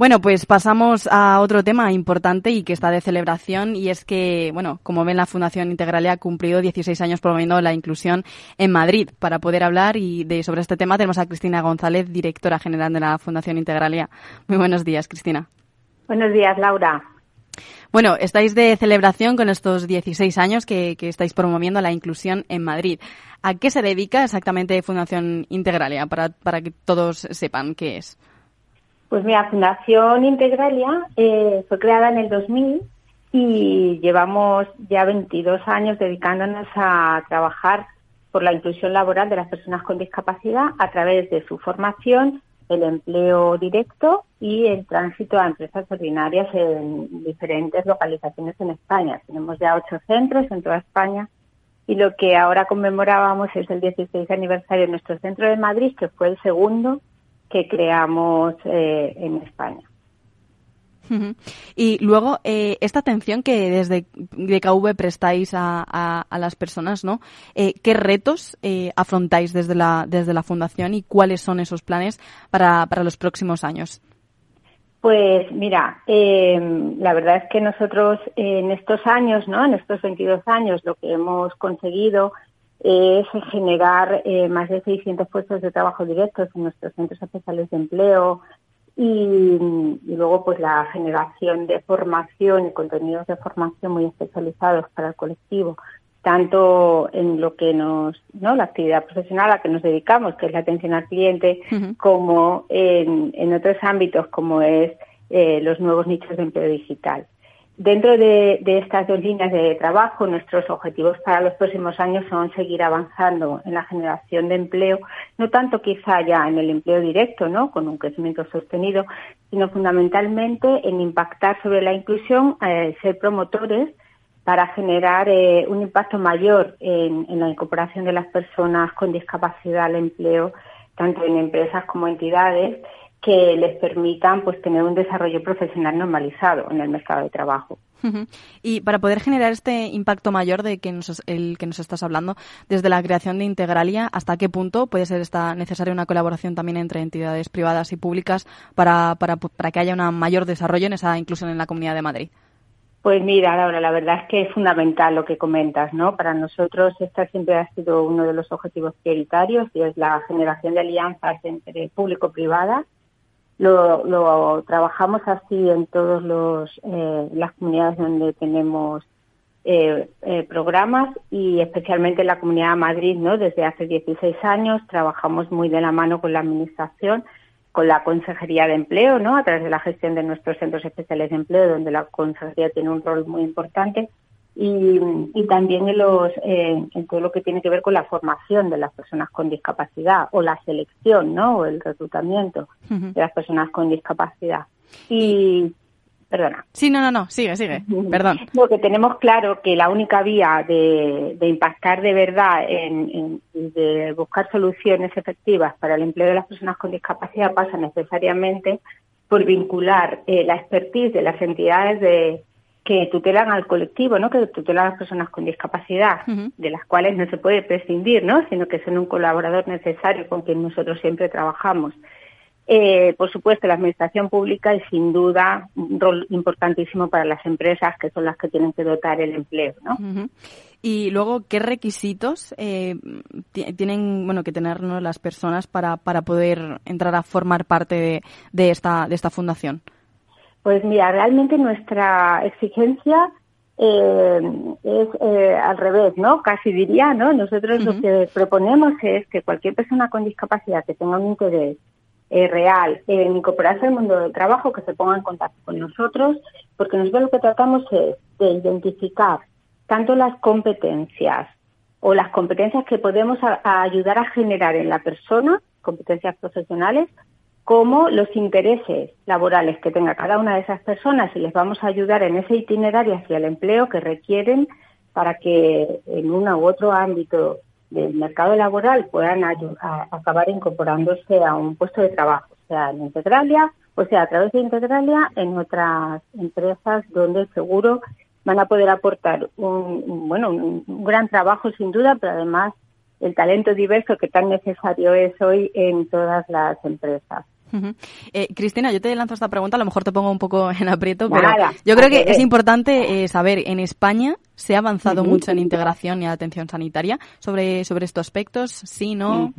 Bueno, pues pasamos a otro tema importante y que está de celebración y es que, bueno, como ven, la Fundación Integralia ha cumplido 16 años promoviendo la inclusión en Madrid. Para poder hablar y de sobre este tema tenemos a Cristina González, directora general de la Fundación Integralia. Muy buenos días, Cristina. Buenos días, Laura. Bueno, estáis de celebración con estos 16 años que, que estáis promoviendo la inclusión en Madrid. ¿A qué se dedica exactamente Fundación Integralia? Para, para que todos sepan qué es. Pues mira, Fundación Integralia eh, fue creada en el 2000 y llevamos ya 22 años dedicándonos a trabajar por la inclusión laboral de las personas con discapacidad a través de su formación, el empleo directo y el tránsito a empresas ordinarias en diferentes localizaciones en España. Tenemos ya ocho centros en toda España y lo que ahora conmemorábamos es el 16 aniversario de nuestro centro de Madrid, que fue el segundo que creamos eh, en España. Y luego, eh, esta atención que desde DKV prestáis a, a, las personas, ¿no? Eh, ¿Qué retos afrontáis desde la, desde la Fundación y cuáles son esos planes para, para los próximos años? Pues mira, la verdad es que nosotros en estos años, ¿no? En estos 22 años, lo que hemos conseguido es generar eh, más de 600 puestos de trabajo directos en nuestros centros especiales de empleo y, luego pues la generación de formación y contenidos de formación muy especializados para el colectivo tanto en lo que nos, ¿no? La actividad profesional a la que nos dedicamos, que es la atención al cliente, como en, en, otros ámbitos, como es eh, los nuevos nichos de empleo digital. Dentro de, estas dos líneas de trabajo, nuestros objetivos para los próximos años son seguir avanzando en la generación de empleo, no tanto quizá ya en el empleo directo, ¿no? con un crecimiento sostenido, sino fundamentalmente en impactar sobre la inclusión, eh, ser promotores para generar eh, un impacto mayor en, en la incorporación de las personas con discapacidad al empleo, tanto en empresas como entidades que les permitan pues tener un desarrollo profesional normalizado en el mercado de trabajo. Y para poder generar este impacto mayor de que nos, el que nos estás hablando, desde la creación de Integralia, ¿hasta qué punto puede ser esta necesaria una colaboración también entre entidades privadas y públicas para, para, para que haya un mayor desarrollo en esa inclusión en la Comunidad de Madrid? Pues mira, Laura, la verdad es que es fundamental lo que comentas, ¿no? Para nosotros esta siempre ha sido uno de los objetivos prioritarios y es la generación de alianzas entre público-privada lo, trabajamos así en todas eh, las comunidades donde tenemos eh, eh, programas y especialmente en la Comunidad de Madrid, ¿no? Desde hace 16 años trabajamos muy de la mano con la Administración, con la Consejería de Empleo, ¿no? A través de la gestión de nuestros centros especiales de empleo, donde la Consejería tiene un rol muy importante y, y también en, los, eh, en todo lo que tiene que ver con la formación de las personas con discapacidad o la selección, ¿no? O el reclutamiento de las personas con discapacidad. Y, perdona. Sí, no, no, no, sigue, sigue, *laughs* perdón. Porque tenemos claro que la única vía de, de impactar de verdad en, en, de buscar soluciones efectivas para el empleo de las personas con discapacidad pasa necesariamente por vincular eh, la expertise de las entidades de, que tutelan al colectivo, ¿no? Que tutelan a las personas con discapacidad, de las cuales no se puede prescindir, ¿no? Sino que son un colaborador necesario con quien nosotros siempre trabajamos. Eh, por supuesto, la administración pública es sin duda un rol importantísimo para las empresas, que son las que tienen que dotar el empleo, ¿no? Y luego, ¿qué requisitos eh, tienen, bueno, que tener las personas para, para poder entrar a formar parte de, de esta de esta fundación? Pues mira, realmente nuestra exigencia eh, es eh, al revés, ¿no? Casi diría, ¿no? Nosotros lo que proponemos es que cualquier persona con discapacidad que tenga un interés eh, real en incorporarse al mundo del trabajo, que se ponga en contacto con nosotros, porque nosotros lo que tratamos es de identificar tanto las competencias o las competencias que podemos ayudar a generar en la persona, competencias profesionales, como los intereses laborales que tenga cada una de esas personas y les vamos a ayudar en ese itinerario hacia el empleo que requieren para que en uno u otro ámbito del mercado laboral puedan acabar incorporándose a un puesto de trabajo, sea en Integralia, o sea a través de Integralia en otras empresas donde seguro van a poder aportar un, bueno un gran trabajo sin duda, pero además el talento diverso que tan necesario es hoy en todas las empresas. Eh, Cristina, yo te lanzo esta pregunta, a lo mejor te pongo un poco *laughs* en aprieto, pero yo creo que es importante eh, saber, en España se ha avanzado mucho en integración y atención sanitaria sobre, sobre estos aspectos, sí, no.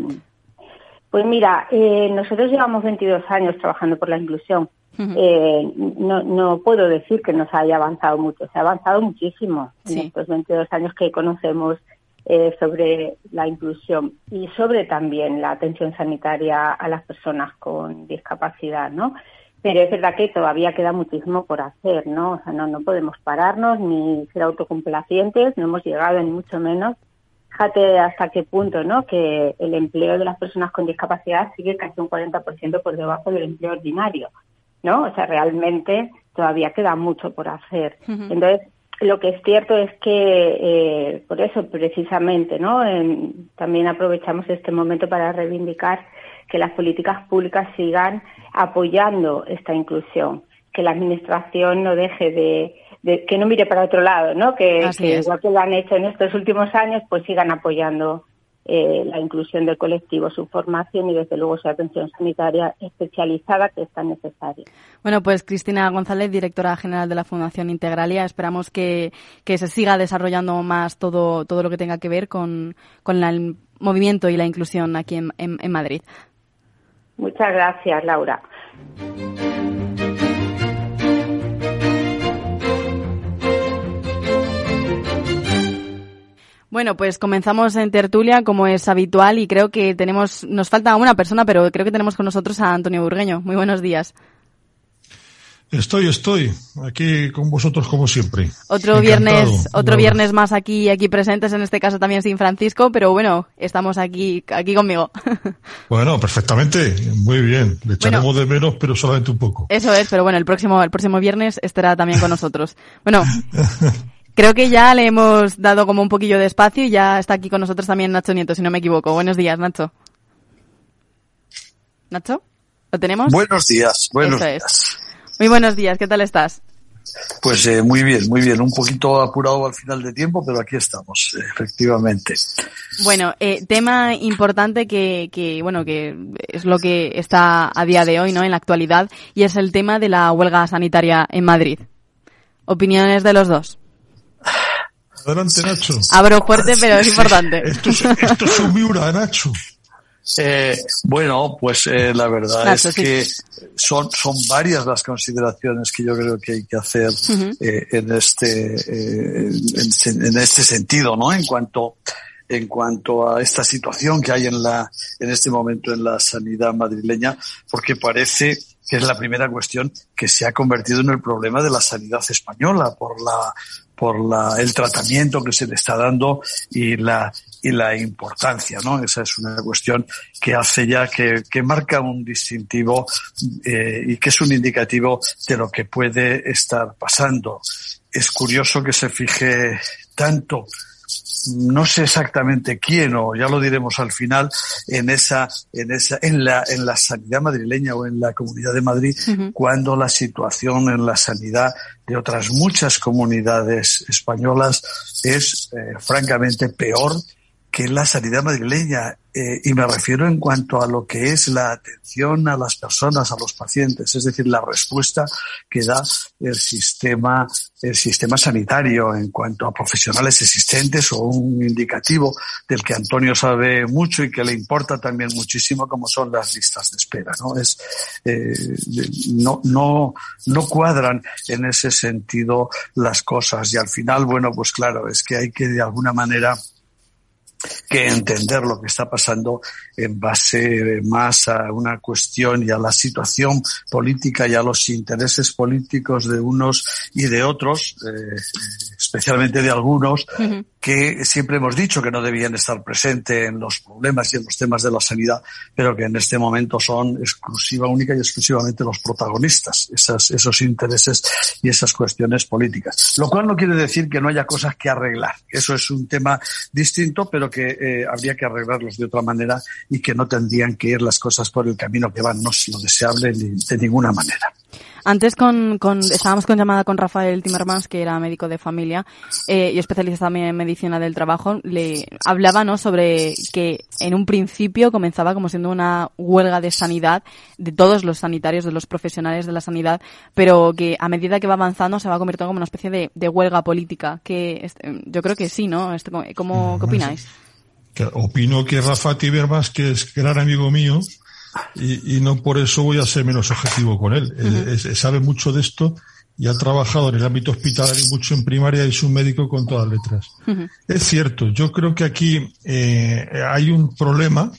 Pues mira, eh, nosotros llevamos 22 años trabajando por la inclusión. no, no puedo decir que nos haya avanzado mucho, se ha avanzado muchísimo en estos 22 años que conocemos eh, sobre la inclusión y sobre también la atención sanitaria a las personas con discapacidad, ¿no? Pero es verdad que todavía queda muchísimo por hacer, ¿no? O sea, no, no podemos pararnos ni ser autocomplacientes, no hemos llegado ni mucho menos. Fíjate hasta qué punto, ¿no? Que el empleo de las personas con discapacidad sigue casi un 40% por debajo del empleo ordinario, ¿no? O sea, realmente todavía queda mucho por hacer. Entonces, lo que es cierto es que eh, por eso precisamente no también aprovechamos este momento para reivindicar que las políticas públicas sigan apoyando esta inclusión que la administración no deje de, que no mire para otro lado no que, que igual que lo han hecho en estos últimos años pues sigan apoyando eh, la inclusión del colectivo, su formación y desde luego su atención sanitaria especializada que es tan necesaria. Bueno, pues Cristina González, directora general de la Fundación Integralia, esperamos que, que se siga desarrollando más todo, todo lo que tenga que ver con, con el movimiento y la inclusión aquí en, en Madrid. Muchas gracias, Laura. Bueno, pues comenzamos en tertulia como es habitual y creo que tenemos, nos falta una persona, pero creo que tenemos con nosotros a Antonio Burgueño. Muy buenos días. Estoy, estoy aquí con vosotros como siempre. Otro viernes, otro viernes más aquí, aquí presentes, en este caso también sin Francisco, pero bueno, estamos aquí, aquí conmigo. *laughs* Bueno, perfectamente, muy bien. Le echaremos de menos, pero solamente un poco. Eso es, pero bueno, el próximo, el próximo viernes estará también con nosotros. Bueno, *laughs* Creo que ya le hemos dado como un poquillo de espacio y ya está aquí con nosotros también Nacho Nieto, si no me equivoco. Buenos días, Nacho. ¿Nacho? ¿Lo tenemos? Buenos días, buenos días. Muy buenos días, ¿qué tal estás? Pues eh, muy bien, muy bien. Un poquito apurado al final de tiempo, pero aquí estamos, efectivamente. Bueno, eh, tema importante que, que, bueno, que es lo que está a día de hoy, ¿no? En la actualidad, y es el tema de la huelga sanitaria en Madrid. Opiniones de los dos. Adelante, Nacho. Abro fuerte, pero es importante. esto, es, esto es un miura, Nacho. Eh, bueno, pues eh, la verdad es que son, son varias las consideraciones que yo creo que hay que hacer eh, en este eh, en, en, este sentido, ¿no? En cuanto en cuanto a esta situación que hay en la en este momento en la sanidad madrileña, porque parece que es la primera cuestión que se ha convertido en el problema de la sanidad española por la por la, el tratamiento que se le está dando y la y la importancia, ¿no? Esa es una cuestión que hace ya que, que marca un distintivo eh, y que es un indicativo de lo que puede estar pasando. Es curioso que se fije tanto no sé exactamente quién o ya lo diremos al final en esa en esa en la en la sanidad madrileña o en la Comunidad de Madrid cuando la situación en la sanidad de otras muchas comunidades españolas es eh, francamente peor que la sanidad madrileña, eh, y me refiero en cuanto a lo que es la atención a las personas, a los pacientes, es decir, la respuesta que da el sistema, el sistema sanitario en cuanto a profesionales existentes o un indicativo del que Antonio sabe mucho y que le importa también muchísimo, como son las listas de espera, ¿no? Es, eh, no, no, no cuadran en ese sentido las cosas y al final, bueno, pues claro, es que hay que de alguna manera que entender lo que está pasando en base más a una cuestión y a la situación política y a los intereses políticos de unos y de otros, eh, especialmente de algunos, que siempre hemos dicho que no debían estar presentes en los problemas y en los temas de la sanidad, pero que en este momento son exclusiva, única y exclusivamente los protagonistas, esas, esos intereses y esas cuestiones políticas. Lo cual no quiere decir que no haya cosas que arreglar. Eso es un tema distinto, pero que eh, habría que arreglarlos de otra manera y que no tendrían que ir las cosas por el camino que van. No es lo deseable de ninguna manera. Antes con, con, estábamos con llamada con Rafael Timmermans, que era médico de familia eh, y especialista también en medicina del trabajo. Le hablaba ¿no? sobre que en un principio comenzaba como siendo una huelga de sanidad de todos los sanitarios, de los profesionales de la sanidad, pero que a medida que va avanzando se va convirtiendo como una especie de, de huelga política. Que este, yo creo que sí, ¿no? Este, ¿Cómo, ¿Qué opináis? opino que Rafa Timmermans, que es gran amigo mío, y, y, no por eso voy a ser menos objetivo con él. él, sabe mucho de esto y ha trabajado en el ámbito hospitalario mucho en primaria y es un médico con todas letras. Es cierto, yo creo que aquí eh, hay un problema,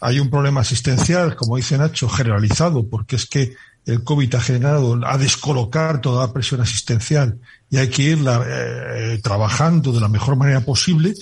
hay un problema asistencial, como dice Nacho, generalizado, porque es que el COVID ha generado, a descolocar toda la presión asistencial y hay que irla eh, trabajando de la mejor manera posible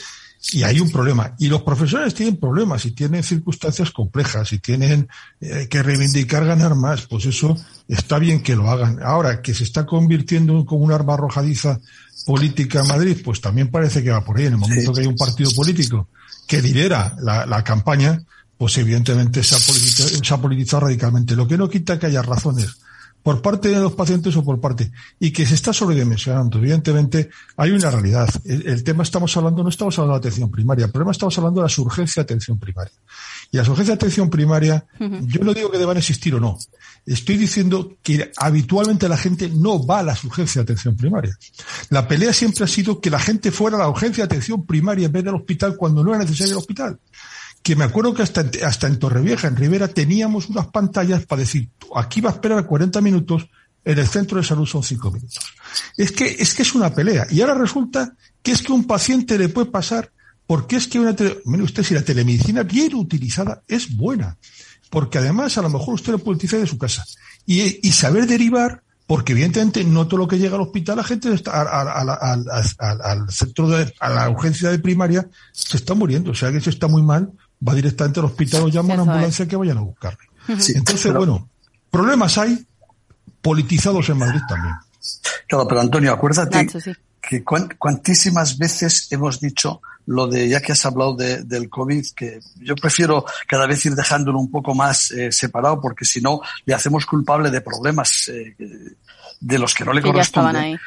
y hay un problema. Y los profesores tienen problemas y tienen circunstancias complejas y tienen eh, que reivindicar ganar más. Pues eso está bien que lo hagan. Ahora, que se está convirtiendo como un arma arrojadiza política en Madrid, pues también parece que va por ahí. En el momento que hay un partido político que lidera la, la campaña, pues evidentemente se ha, se ha politizado radicalmente. Lo que no quita que haya razones por parte de los pacientes o por parte, y que se está sobredimensionando. Evidentemente, hay una realidad. El, tema estamos hablando, no estamos hablando de atención primaria, el problema estamos hablando de la urgencia de atención primaria. Y la urgencia de atención primaria, yo no digo que deban existir o no. Estoy diciendo que habitualmente la gente no va a la urgencia de atención primaria. La pelea siempre ha sido que la gente fuera a la urgencia de atención primaria en vez del hospital cuando no era necesario el hospital que me acuerdo que hasta, hasta en Torrevieja, en Rivera, teníamos unas pantallas para decir, aquí va a esperar 40 minutos, en el centro de salud son 5 minutos. Es que, es que es una pelea. Y ahora resulta que es que un paciente le puede pasar, porque es que una, mire usted, si la telemedicina bien utilizada es buena. Porque además a lo mejor usted lo puede utilizar de su casa. Y, y saber derivar, porque evidentemente no todo lo que llega al hospital, la gente está, al centro de, a la urgencia de primaria, se está muriendo. O sea que se está muy mal, va directamente al hospital o llama a una ambulancia que vayan a buscarle. Entonces, bueno, problemas hay politizados en Madrid también. Claro, pero Antonio, acuérdate que cuantísimas veces hemos dicho lo de, ya que has hablado de, del COVID, que yo prefiero cada vez ir dejándolo un poco más eh, separado porque si no le hacemos culpable de problemas eh, de los que no le corresponden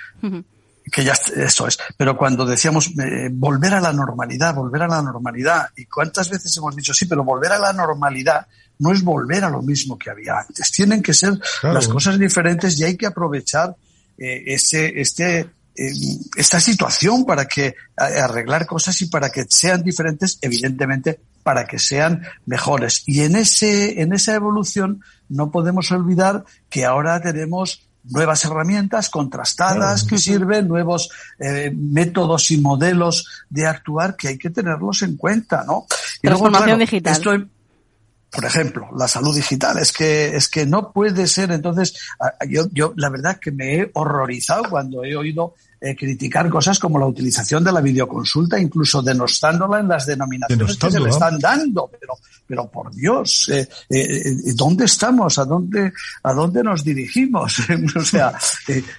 que ya eso es. Pero cuando decíamos eh, volver a la normalidad, volver a la normalidad, y cuántas veces hemos dicho sí, pero volver a la normalidad no es volver a lo mismo que había antes. Tienen que ser las cosas diferentes y hay que aprovechar eh, ese, este, eh, esta situación para que arreglar cosas y para que sean diferentes, evidentemente, para que sean mejores. Y en ese, en esa evolución no podemos olvidar que ahora tenemos nuevas herramientas contrastadas que sirven, nuevos eh, métodos y modelos de actuar que hay que tenerlos en cuenta, ¿no? Transformación digital. por ejemplo, la salud digital. Es que, es que no puede ser. Entonces, yo, yo la verdad que me he horrorizado cuando he oído eh, criticar cosas como la utilización de la videoconsulta, incluso denostándola en las denominaciones que se le están dando. Pero, pero por Dios, eh, eh, ¿dónde estamos? ¿A dónde, ¿A dónde nos dirigimos? *laughs* o sea,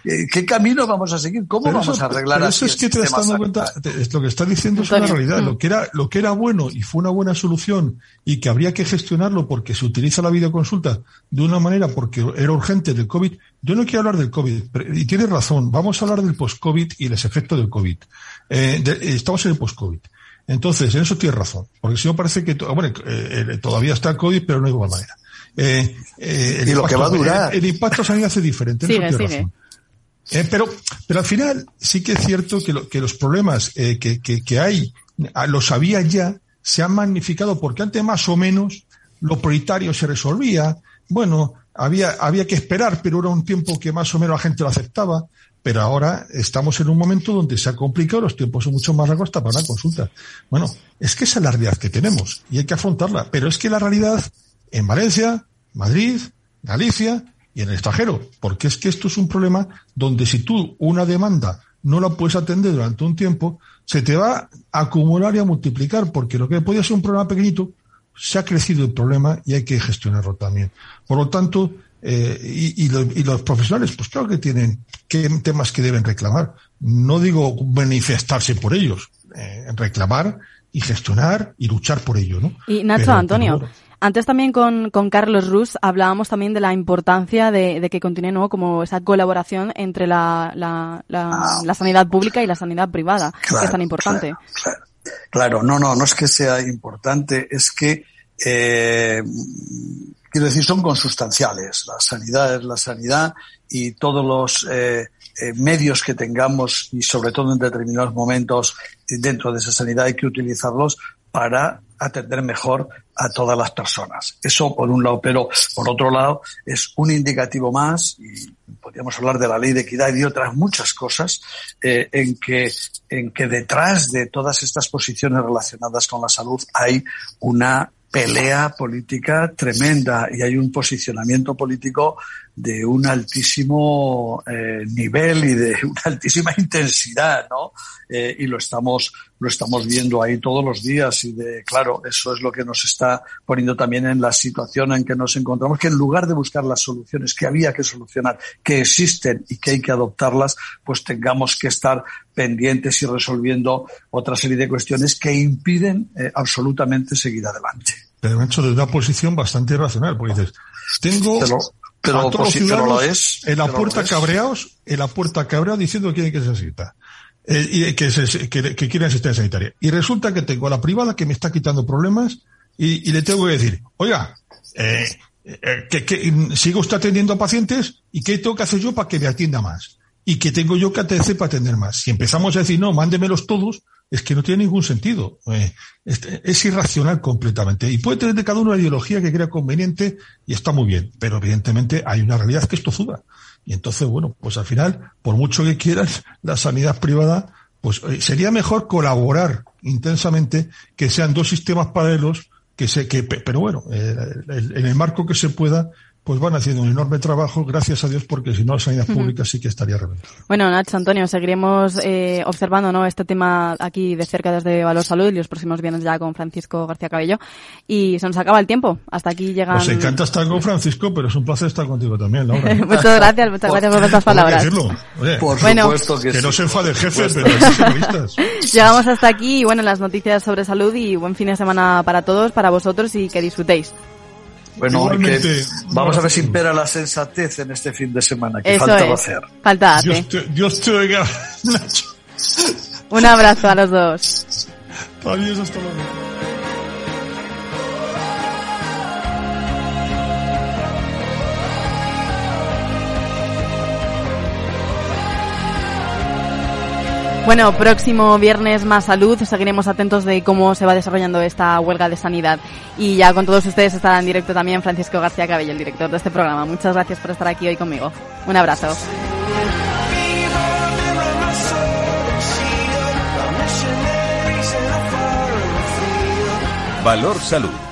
¿qué camino vamos a seguir? ¿Cómo vamos a arreglar pero eso es que te estás dando cuenta, lo que está diciendo es una realidad. Lo que, era, lo que era bueno y fue una buena solución y que habría que gestionarlo porque se utiliza la videoconsulta de una manera porque era urgente del COVID, yo no quiero hablar del COVID, y tienes razón, vamos a hablar del post-COVID y los efectos del COVID. Eh, estamos en el post-COVID. Entonces, en eso tienes razón, porque si no parece que bueno, eh, todavía está el COVID, pero no de igual manera. Eh, eh y lo que va a durar. El, impacto sanidad hace diferente, en eso tienes razón. Eh, pero, pero al final sí que es cierto que, lo, que los problemas que, que, que hay, los había ya, se han magnificado porque antes más o menos lo prioritario se resolvía. Bueno, había, había que esperar, pero era un tiempo que más o menos la gente lo aceptaba. Pero ahora estamos en un momento donde se ha complicado, los tiempos son mucho más largos para una consulta. Bueno, es que esa es la realidad que tenemos y hay que afrontarla. Pero es que la realidad en Valencia, Madrid, Galicia y en el extranjero, porque es que esto es un problema donde si tú una demanda no la puedes atender durante un tiempo, se te va a acumular y a multiplicar, porque lo que podía ser un problema pequeñito, se ha crecido el problema y hay que gestionarlo también. Por lo tanto, eh, y, los profesionales, pues claro que tienen temas que deben reclamar. No digo manifestarse por ellos, eh, reclamar y gestionar y luchar por ello, ¿no? Y Nacho, Antonio, antes también con, con Carlos Rus hablábamos también de la importancia de, que continúe ¿no? como esa colaboración entre la, la, la, sanidad pública y la sanidad privada, que es tan importante. Claro, no, no, no es que sea importante, es que, eh, quiero decir, son consustanciales. La sanidad es la sanidad y todos los eh, eh, medios que tengamos y sobre todo en determinados momentos dentro de esa sanidad hay que utilizarlos para atender mejor a todas las personas. Eso por un lado, pero por otro lado es un indicativo más, y podríamos hablar de la ley de equidad y de otras muchas cosas, eh, en, que, en que detrás de todas estas posiciones relacionadas con la salud hay una pelea política tremenda y hay un posicionamiento político de un altísimo eh, nivel y de *laughs* una altísima intensidad, ¿no? Eh, y lo estamos lo estamos viendo ahí todos los días y de claro eso es lo que nos está poniendo también en la situación en que nos encontramos que en lugar de buscar las soluciones que había que solucionar que existen y que hay que adoptarlas pues tengamos que estar pendientes y resolviendo otra serie de cuestiones que impiden eh, absolutamente seguir adelante. Pero hecho de una posición bastante irracional, porque dices, tengo pero, a todos los ciudadanos es, en la puerta cabreados, en la puerta cabreados diciendo que quieren que se necesita. Eh, y que, se, que, que quieren asistencia sanitaria. Y resulta que tengo a la privada que me está quitando problemas y, y le tengo que decir, oiga, eh, eh, que, que siga usted atendiendo a pacientes y qué tengo que hacer yo para que me atienda más. Y que tengo yo que hacer para atender más. Si empezamos a decir, no, mándemelos todos, es que no tiene ningún sentido. Eh, es, irracional completamente. Y puede tener de cada uno una ideología que crea conveniente y está muy bien. Pero evidentemente hay una realidad que es tozuda. Y entonces, bueno, pues al final, por mucho que quieras, *laughs* la sanidad privada, pues eh, sería mejor colaborar intensamente que sean dos sistemas paralelos que se, que, pero bueno, eh, en el marco que se pueda, pues van haciendo un enorme trabajo, gracias a Dios, porque si no, la sanidad pública sí que estaría reventada. Bueno, Nacho, Antonio, seguiremos eh, observando ¿no? este tema aquí de cerca desde Valor Salud y los próximos viernes ya con Francisco García Cabello. Y se nos acaba el tiempo. Hasta aquí llegan... Nos encanta estar con Francisco, pero es un placer estar contigo también, Laura. *laughs* muchas gracias, muchas gracias por estas palabras. por supuesto que, que no se enfade el jefe, pero *laughs* Llegamos hasta aquí y bueno, las noticias sobre salud y buen fin de semana para todos, para vosotros y que disfrutéis. Bueno, vamos a ver si impera la sensatez en este fin de semana, que falta hacer. Falta Dios te, Dios te oiga, Un abrazo a los dos. Adiós, hasta luego. Bueno, próximo viernes más salud. Seguiremos atentos de cómo se va desarrollando esta huelga de sanidad. Y ya con todos ustedes estará en directo también Francisco García Cabello, el director de este programa. Muchas gracias por estar aquí hoy conmigo. Un abrazo. Valor Salud